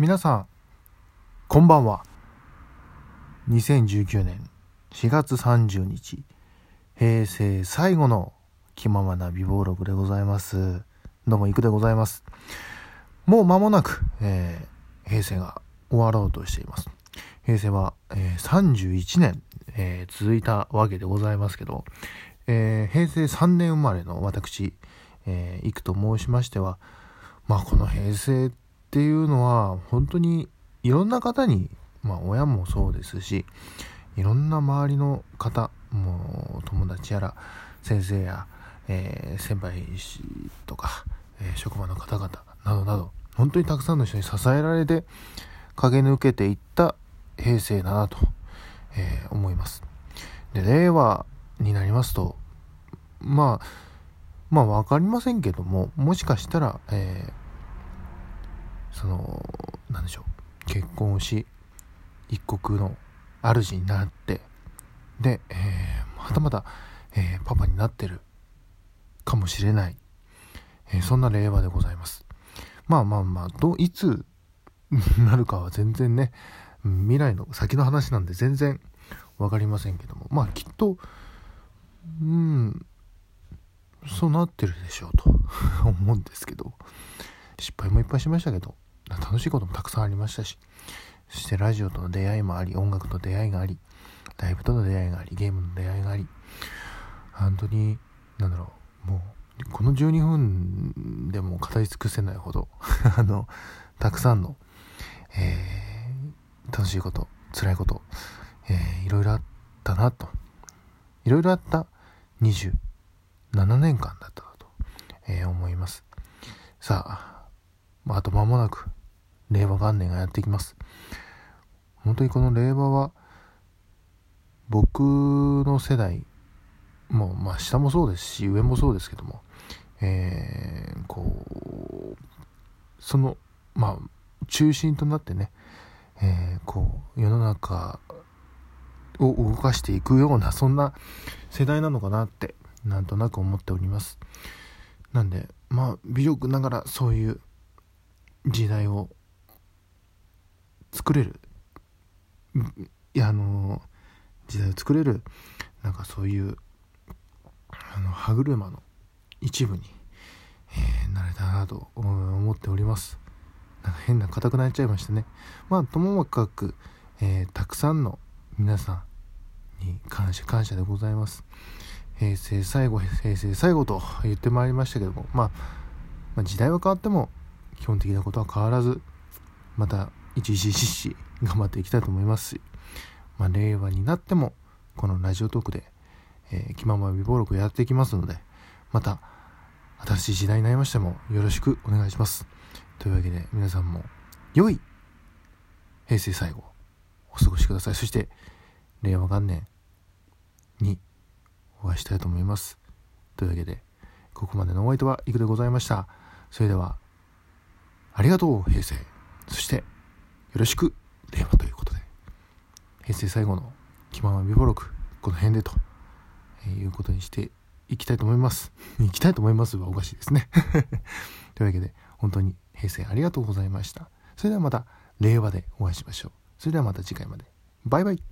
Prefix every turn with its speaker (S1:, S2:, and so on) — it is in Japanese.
S1: 皆さんこんばんは。2019年4月30日平成最後の気ままな美貌録でございます。どうもいくでございます。もう間もなく、えー、平成が終わろうとしています。平成は、えー、31年、えー、続いたわけでございますけど、え、平成3年生まれの私、えー、いくと申しましてはまあこの平成ってっていうのは本当にいろんな方に、まあ親もそうですし、いろんな周りの方、もう友達やら先生や、えー、先輩とか、えー、職場の方々などなど、本当にたくさんの人に支えられて駆け抜けていった平成だなと、えー、思います。で、令和になりますと、まあ、まあ分かりませんけども、もしかしたら、えー、その何でしょう。結婚をし一国の主になってで、えー、はたまた、えー、パパになってるかもしれない、えー、そんな令和でございます。まあまあまあどいつ なるかは全然ね未来の先の話なんで全然分かりませんけども。まあきっとうんそうなってるでしょうと 思うんですけど。失敗もいっぱいしましたけど楽しいこともたくさんありましたしそしてラジオとの出会いもあり音楽と出会いがありライブとの出会いがありゲームの出会いがあり本当になんだろうもうこの12分でも語り尽くせないほど あのたくさんの、えー、楽しいこと辛いこと、えー、いろいろあったなと。いろいろあった27年間だったなと、えー、思います。さああ、あと間もなく令和元年がやってきます。本当にこの令和は僕の世代もうまあ下もそうですし上もそうですけどもえー、こうそのまあ中心となってね、えー、こう世の中を動かしていくようなそんな世代なのかなってなんとなく思っております。なんでまあ微力ながらそういう時代を作れる。いやあの時代を作れるなんかそういうあの歯車の一部に、えー、なれたなと思っております。なんか変な硬くなっちゃいましたね。まあともかく、えー、たくさんの皆さんに感謝感謝でございます。平成最後平成最後と言ってまいりましたけども、まあ、まあ時代は変わっても基本的なことは変わらずまた一時しし頑張っていきたいと思いますし、まあ、令和になってもこのラジオトークで、えー、気まま微暴録をやっていきますのでまた新しい時代になりましてもよろしくお願いします。というわけで皆さんも良い平成最後お過ごしください。そして令和元年にお会いしたいと思います。というわけでここまでのお相手はいくでございました。それではありがとう平成。そしてよろしく令和ということで。平成最後の気まま美幌録この辺でとえいうことにしていきたいと思います。行きたいと思いますはおかしいですね。というわけで本当に平成ありがとうございました。それではまた令和でお会いしましょう。それではまた次回まで。バイバイ。